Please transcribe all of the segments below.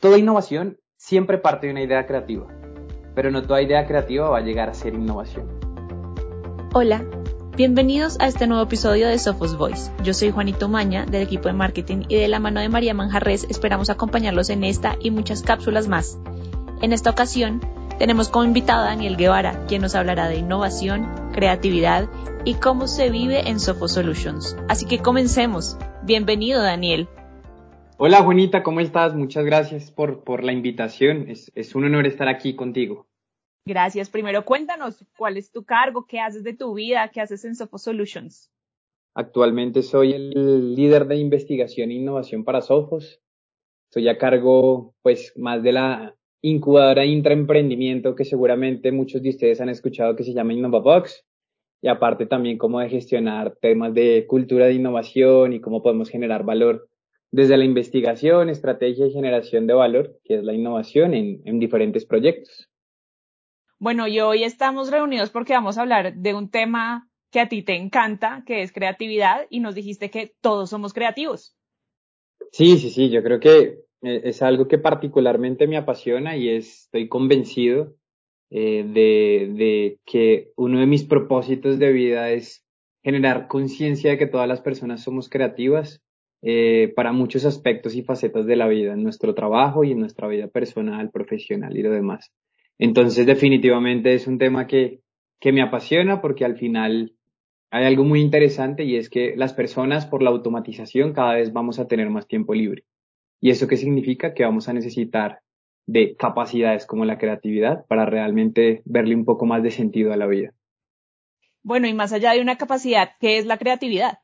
Toda innovación siempre parte de una idea creativa, pero no toda idea creativa va a llegar a ser innovación. Hola, bienvenidos a este nuevo episodio de Sophos Voice. Yo soy Juanito Maña del equipo de marketing y de la mano de María Manjarres esperamos acompañarlos en esta y muchas cápsulas más. En esta ocasión tenemos como invitado a Daniel Guevara, quien nos hablará de innovación, creatividad y cómo se vive en Sophos Solutions. Así que comencemos. Bienvenido, Daniel. Hola Juanita, ¿cómo estás? Muchas gracias por, por la invitación. Es, es un honor estar aquí contigo. Gracias. Primero cuéntanos cuál es tu cargo, qué haces de tu vida, qué haces en Sophos Solutions. Actualmente soy el líder de investigación e innovación para Sophos. Estoy a cargo, pues, más de la incubadora de intraemprendimiento que seguramente muchos de ustedes han escuchado que se llama InnovaBox. Y aparte también cómo de gestionar temas de cultura de innovación y cómo podemos generar valor desde la investigación, estrategia y generación de valor, que es la innovación en, en diferentes proyectos. Bueno, y hoy estamos reunidos porque vamos a hablar de un tema que a ti te encanta, que es creatividad, y nos dijiste que todos somos creativos. Sí, sí, sí, yo creo que eh, es algo que particularmente me apasiona y estoy convencido eh, de, de que uno de mis propósitos de vida es generar conciencia de que todas las personas somos creativas eh, para muchos aspectos y facetas de la vida, en nuestro trabajo y en nuestra vida personal, profesional y lo demás. Entonces, definitivamente es un tema que, que me apasiona porque al final hay algo muy interesante y es que las personas por la automatización cada vez vamos a tener más tiempo libre. ¿Y eso qué significa? Que vamos a necesitar de capacidades como la creatividad para realmente verle un poco más de sentido a la vida. Bueno, y más allá de una capacidad, ¿qué es la creatividad?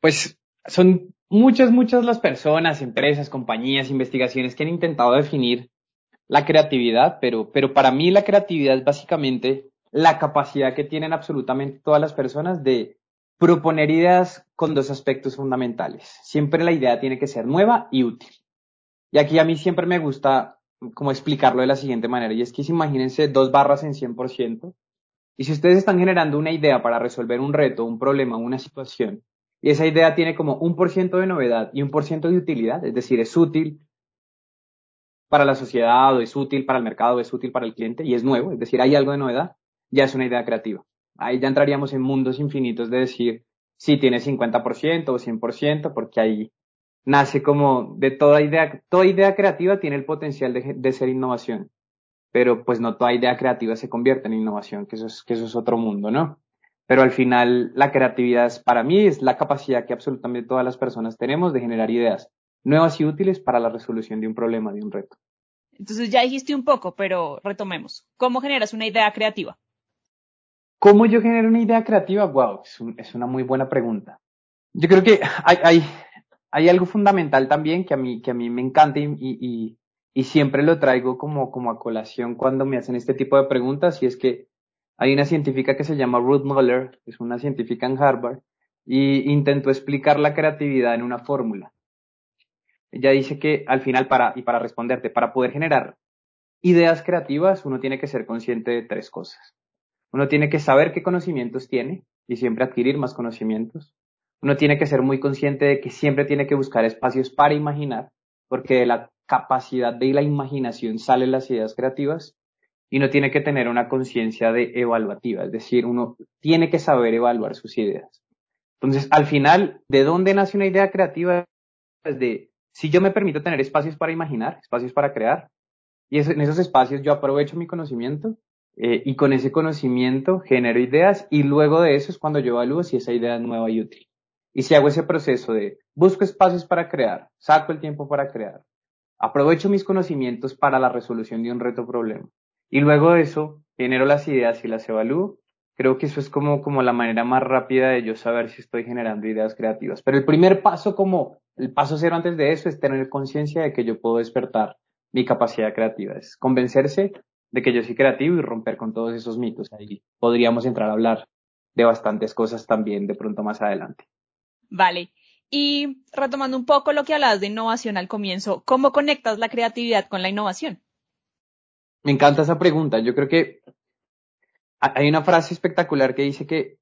Pues son muchas, muchas las personas, empresas, compañías, investigaciones que han intentado definir la creatividad, pero, pero para mí la creatividad es básicamente la capacidad que tienen absolutamente todas las personas de proponer ideas con dos aspectos fundamentales. Siempre la idea tiene que ser nueva y útil. Y aquí a mí siempre me gusta como explicarlo de la siguiente manera, y es que imagínense dos barras en 100%, y si ustedes están generando una idea para resolver un reto, un problema, una situación, y esa idea tiene como un por ciento de novedad y un por ciento de utilidad, es decir, es útil para la sociedad o es útil para el mercado o es útil para el cliente y es nuevo, es decir, hay algo de novedad, ya es una idea creativa. Ahí ya entraríamos en mundos infinitos de decir si tiene 50% o 100%, porque ahí nace como de toda idea, toda idea creativa tiene el potencial de, ser innovación, pero pues no toda idea creativa se convierte en innovación, eso es, que eso es otro mundo, ¿no? Pero al final la creatividad para mí es la capacidad que absolutamente todas las personas tenemos de generar ideas nuevas y útiles para la resolución de un problema, de un reto. Entonces ya dijiste un poco, pero retomemos. ¿Cómo generas una idea creativa? ¿Cómo yo genero una idea creativa? Wow, es, es una muy buena pregunta. Yo creo que hay, hay, hay, algo fundamental también que a mí, que a mí me encanta y, y, y siempre lo traigo como, como a colación cuando me hacen este tipo de preguntas y es que hay una científica que se llama Ruth Muller, es una científica en Harvard, y intentó explicar la creatividad en una fórmula. Ella dice que al final, para, y para responderte, para poder generar ideas creativas, uno tiene que ser consciente de tres cosas. Uno tiene que saber qué conocimientos tiene y siempre adquirir más conocimientos. Uno tiene que ser muy consciente de que siempre tiene que buscar espacios para imaginar, porque de la capacidad de la imaginación salen las ideas creativas y no tiene que tener una conciencia de evaluativa, es decir, uno tiene que saber evaluar sus ideas. Entonces, al final, ¿de dónde nace una idea creativa? Es de, si yo me permito tener espacios para imaginar, espacios para crear, y en esos espacios yo aprovecho mi conocimiento eh, y con ese conocimiento genero ideas y luego de eso es cuando yo evalúo si esa idea es nueva y útil. Y si hago ese proceso de busco espacios para crear, saco el tiempo para crear, aprovecho mis conocimientos para la resolución de un reto problema y luego de eso, genero las ideas y las evalúo. Creo que eso es como, como la manera más rápida de yo saber si estoy generando ideas creativas. Pero el primer paso, como el paso cero antes de eso, es tener conciencia de que yo puedo despertar mi capacidad creativa. Es convencerse de que yo soy creativo y romper con todos esos mitos. Ahí podríamos entrar a hablar de bastantes cosas también de pronto más adelante. Vale. Y retomando un poco lo que hablabas de innovación al comienzo, ¿cómo conectas la creatividad con la innovación? Me encanta esa pregunta. Yo creo que hay una frase espectacular que dice que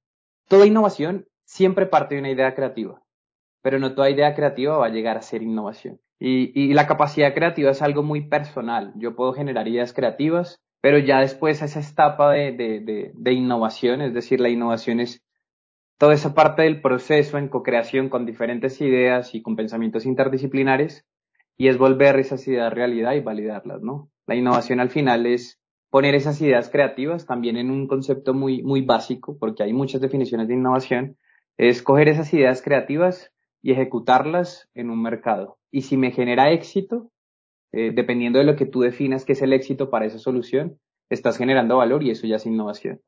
toda innovación siempre parte de una idea creativa, pero no toda idea creativa va a llegar a ser innovación. Y, la capacidad creativa es algo muy personal. Yo puedo generar ideas creativas, pero ya después esa etapa de, innovación, es decir, la innovación es toda esa parte del proceso en co-creación con diferentes ideas y con pensamientos interdisciplinares, y es volver esas ideas realidad y validarlas, ¿no? La innovación al final es poner esas ideas creativas también en un concepto muy, muy básico, porque hay muchas definiciones de innovación, es coger esas ideas creativas y ejecutarlas en un mercado. Y si me genera éxito, eh, dependiendo de lo que tú definas que es el éxito para esa solución, estás generando valor y eso ya es innovación.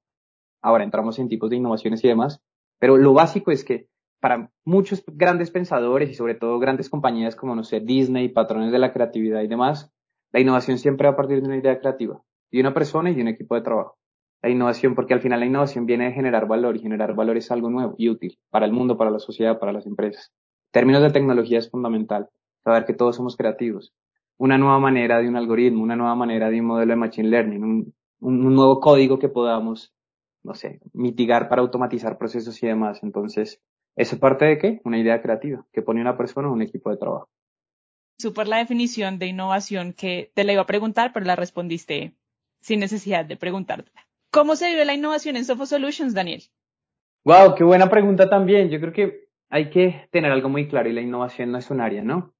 Ahora entramos en tipos de innovaciones y demás, pero lo básico es que para muchos grandes pensadores y sobre todo grandes compañías como, no sé, Disney, patrones de la creatividad y demás, la innovación siempre va a partir de una idea creativa, de una persona y de un equipo de trabajo. La innovación, porque al final la innovación viene de generar valor y generar valor es algo nuevo y útil para el mundo, para la sociedad, para las empresas términos de tecnología es fundamental, saber que todos somos creativos. Una nueva manera de un algoritmo, una nueva manera de un modelo de machine learning, un, un nuevo código que podamos, no sé, mitigar para automatizar procesos y demás. Entonces, ¿eso parte de qué? Una idea creativa que pone una persona o un equipo de trabajo. Súper la definición de innovación que te la iba a preguntar, pero la respondiste sin necesidad de preguntártela. ¿Cómo se vive la innovación en Sofo Solutions, Daniel? Wow, qué buena pregunta también. Yo creo que hay que tener algo muy claro y la innovación no es un área, ¿no?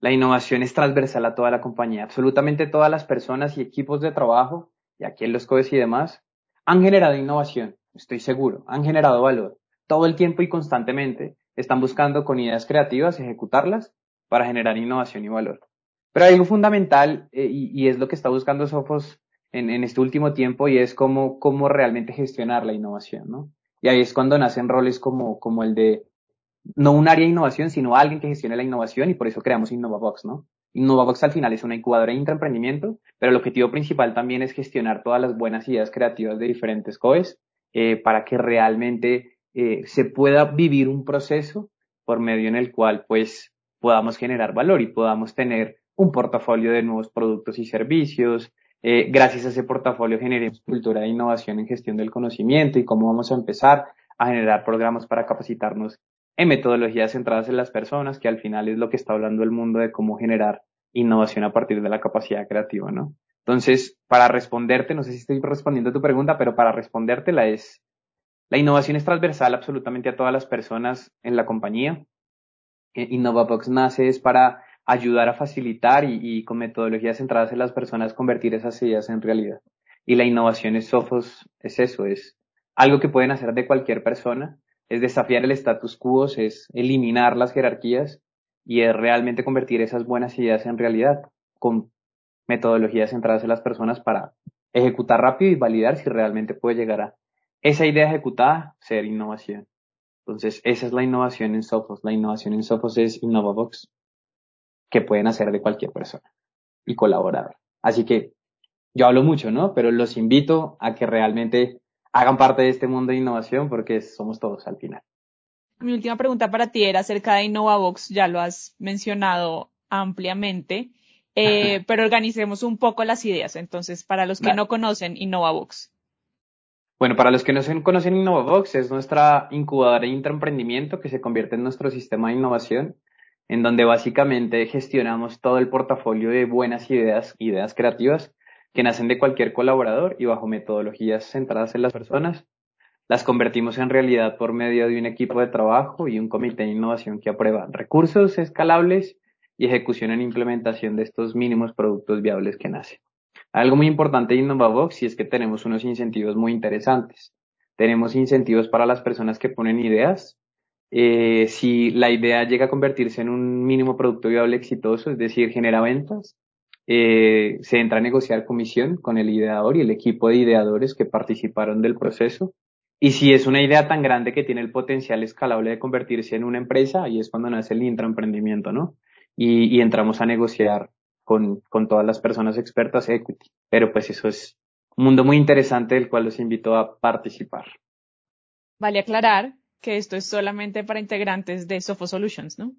La innovación es transversal a toda la compañía. Absolutamente todas las personas y equipos de trabajo, y aquí en los CODES y demás, han generado innovación, estoy seguro, han generado valor. Todo el tiempo y constantemente están buscando con ideas creativas ejecutarlas para generar innovación y valor. Pero hay algo fundamental eh, y, es lo que está buscando Sofos en, en, este último tiempo y es cómo, cómo realmente gestionar la innovación, ¿no? Y ahí es cuando nacen roles como, como el de no un área de innovación, sino alguien que gestione la innovación y por eso creamos InnovaBox, ¿no? InnovaBox al final es una incubadora de intraemprendimiento, pero el objetivo principal también es gestionar todas las buenas ideas creativas de diferentes COEs eh, para que realmente eh, se pueda vivir un proceso por medio en el cual pues podamos generar valor y podamos tener un portafolio de nuevos productos y servicios. Eh, gracias a ese portafolio generemos cultura de innovación en gestión del conocimiento y cómo vamos a empezar a generar programas para capacitarnos en metodologías centradas en las personas, que al final es lo que está hablando el mundo de cómo generar innovación a partir de la capacidad creativa, ¿no? Entonces, para responderte, no sé si estoy respondiendo a tu pregunta, pero para respondértela es, la innovación es transversal absolutamente a todas las personas en la compañía. Eh, InnovaBox nace es para ayudar a facilitar y, con metodologías centradas en las personas convertir esas ideas en realidad. Y la innovación es es eso, es algo que pueden hacer de cualquier persona es desafiar el status quo, es eliminar las jerarquías y es realmente convertir esas buenas ideas en realidad con metodologías centradas en las personas para ejecutar rápido y validar si realmente puede llegar a esa idea ejecutada ser innovación. Entonces, esa es la innovación en Sophos. La innovación en Sophos es InnovaBox, que pueden hacer de cualquier persona y colaborar. Así que yo hablo mucho, ¿no? Pero los invito a que realmente hagan parte de este mundo de innovación porque somos todos al final. Mi última pregunta para ti era acerca de InnovaBox, ya lo has mencionado ampliamente, eh, pero organicemos un poco las ideas. Entonces, para los que no conocen InnovaBox. Bueno, para los que no conocen InnovaBox, es nuestra incubadora de intraemprendimiento que se convierte en nuestro sistema de innovación, en donde básicamente gestionamos todo el portafolio de buenas ideas, ideas creativas, que nacen de cualquier colaborador y bajo metodologías centradas en las personas, las convertimos en realidad por medio de un equipo de trabajo y un comité de innovación que aprueba recursos escalables y ejecución en implementación de estos mínimos productos viables que nacen. Algo muy importante de InnovaBox y es que tenemos unos incentivos muy interesantes. Tenemos incentivos para las personas que ponen ideas. Eh, si la idea llega a convertirse en un mínimo producto viable exitoso, es decir, genera ventas, eh, se entra a negociar comisión con el ideador y el equipo de ideadores que participaron del proceso. Y si es una idea tan grande que tiene el potencial escalable de convertirse en una empresa, ahí es cuando nace el intraemprendimiento, ¿no? Y, y entramos a negociar con, con todas las personas expertas equity. Pero pues eso es un mundo muy interesante del cual los invito a participar. Vale aclarar que esto es solamente para integrantes de Sofo Solutions, ¿no?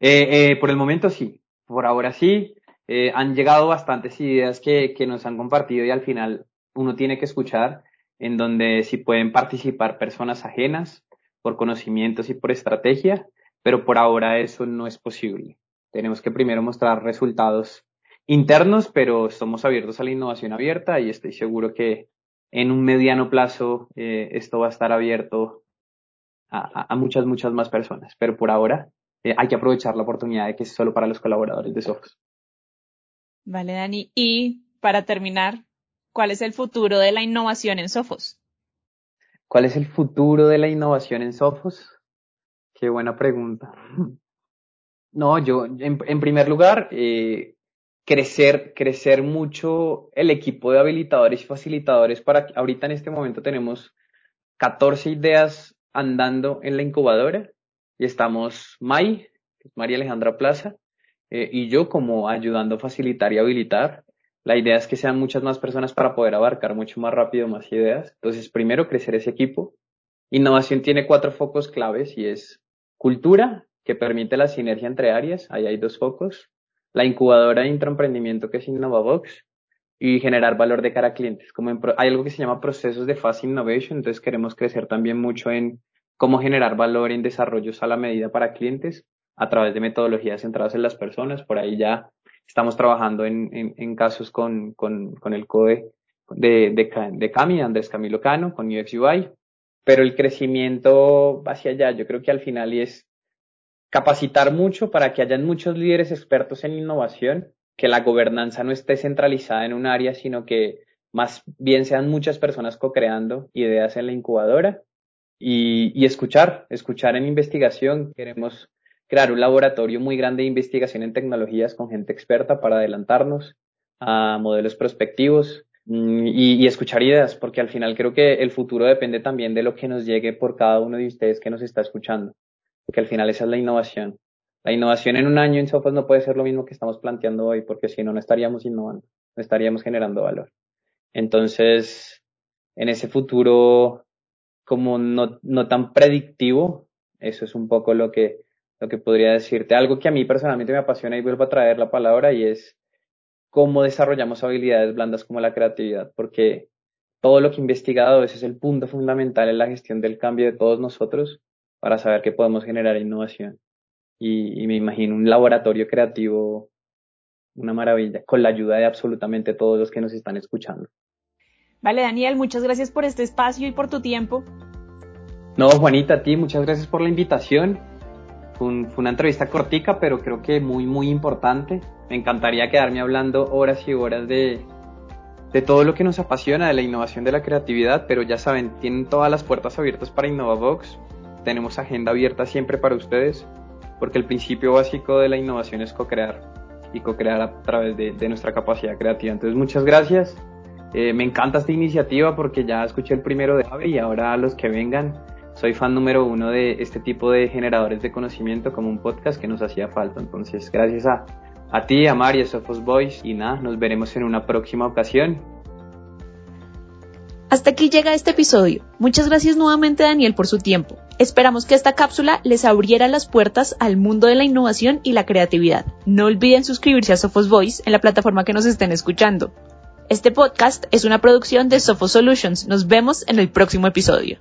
Eh, eh, por el momento sí. Por ahora sí. Eh, han llegado bastantes ideas que, que nos han compartido y al final uno tiene que escuchar en donde si pueden participar personas ajenas por conocimientos y por estrategia, pero por ahora eso no es posible. Tenemos que primero mostrar resultados internos, pero estamos abiertos a la innovación abierta y estoy seguro que en un mediano plazo eh, esto va a estar abierto a, muchas, muchas más personas. Pero por ahora eh, hay que aprovechar la oportunidad de que es solo para los colaboradores de Sophos. Vale, Dani. Y para terminar, ¿cuál es el futuro de la innovación en Sophos? ¿Cuál es el futuro de la innovación en Sophos? Qué buena pregunta. No, yo, en, en primer lugar, eh, crecer, crecer mucho el equipo de habilitadores y facilitadores para ahorita en este momento tenemos 14 ideas andando en la incubadora y estamos May, María Alejandra Plaza, eh, y yo como ayudando a facilitar y habilitar. La idea es que sean muchas más personas para poder abarcar mucho más rápido más ideas. Entonces, primero, crecer ese equipo. Innovación tiene cuatro focos claves y es cultura, que permite la sinergia entre áreas. Ahí hay dos focos la incubadora de intraemprendimiento que es InnovaBox y generar valor de cara a clientes. Como hay algo que se llama procesos de Fast Innovation, entonces queremos crecer también mucho en cómo generar valor en desarrollos a la medida para clientes a través de metodologías centradas en las personas. Por ahí ya estamos trabajando en, en, casos con, con, con, el CODE de, de, de Cami, Andrés Camilo Cano, con UX UI, pero el crecimiento hacia allá, yo creo que al final es capacitar mucho para que hayan muchos líderes expertos en innovación, que la gobernanza no esté centralizada en un área, sino que más bien sean muchas personas co-creando ideas en la incubadora y, y, escuchar, escuchar en investigación. Queremos crear un laboratorio muy grande de investigación en tecnologías con gente experta para adelantarnos a modelos prospectivos mm, y, y escuchar ideas, porque al final creo que el futuro depende también de lo que nos llegue por cada uno de ustedes que nos está escuchando porque al final esa es la innovación. La innovación en un año en Sophos no puede ser lo mismo que estamos planteando hoy, porque si no, no estaríamos innovando, no estaríamos generando valor. Entonces, en ese futuro, como no, no tan predictivo, eso es un poco lo que, lo que podría decirte. Algo que a mí personalmente me apasiona y vuelvo a traer la palabra y es cómo desarrollamos habilidades blandas como la creatividad, porque todo lo que he investigado, ese es el punto fundamental en la gestión del cambio de todos nosotros, para saber que podemos generar innovación. Y, me imagino un laboratorio creativo, una maravilla, con la ayuda de absolutamente todos los que nos están escuchando. Vale, Daniel, muchas gracias por este espacio y por tu tiempo. No, Juanita, a ti, muchas gracias por la invitación. Fue, fue, una entrevista cortica, pero creo que muy, muy importante. Me encantaría quedarme hablando horas y horas de, de todo lo que nos apasiona, de la innovación, de la creatividad, pero ya saben, tienen todas las puertas abiertas para InnovaVox tenemos agenda abierta siempre para ustedes, porque el principio básico de la innovación es co-crear y co-crear a través de, nuestra capacidad creativa. Entonces, muchas gracias. Eh, me encanta esta iniciativa porque ya escuché el primero de Ave y ahora los que vengan, soy fan número uno de este tipo de generadores de conocimiento como un podcast que nos hacía falta. Entonces, gracias a, a ti, a Mari, a Sophos Boys y nada, nos veremos en una próxima ocasión. Hasta aquí llega este episodio. Muchas gracias nuevamente Daniel por su tiempo. Esperamos que esta cápsula les abriera las puertas al mundo de la innovación y la creatividad. No olviden suscribirse a Sophos Voice en la plataforma que nos estén escuchando. Este podcast es una producción de Sophos Solutions. Nos vemos en el próximo episodio.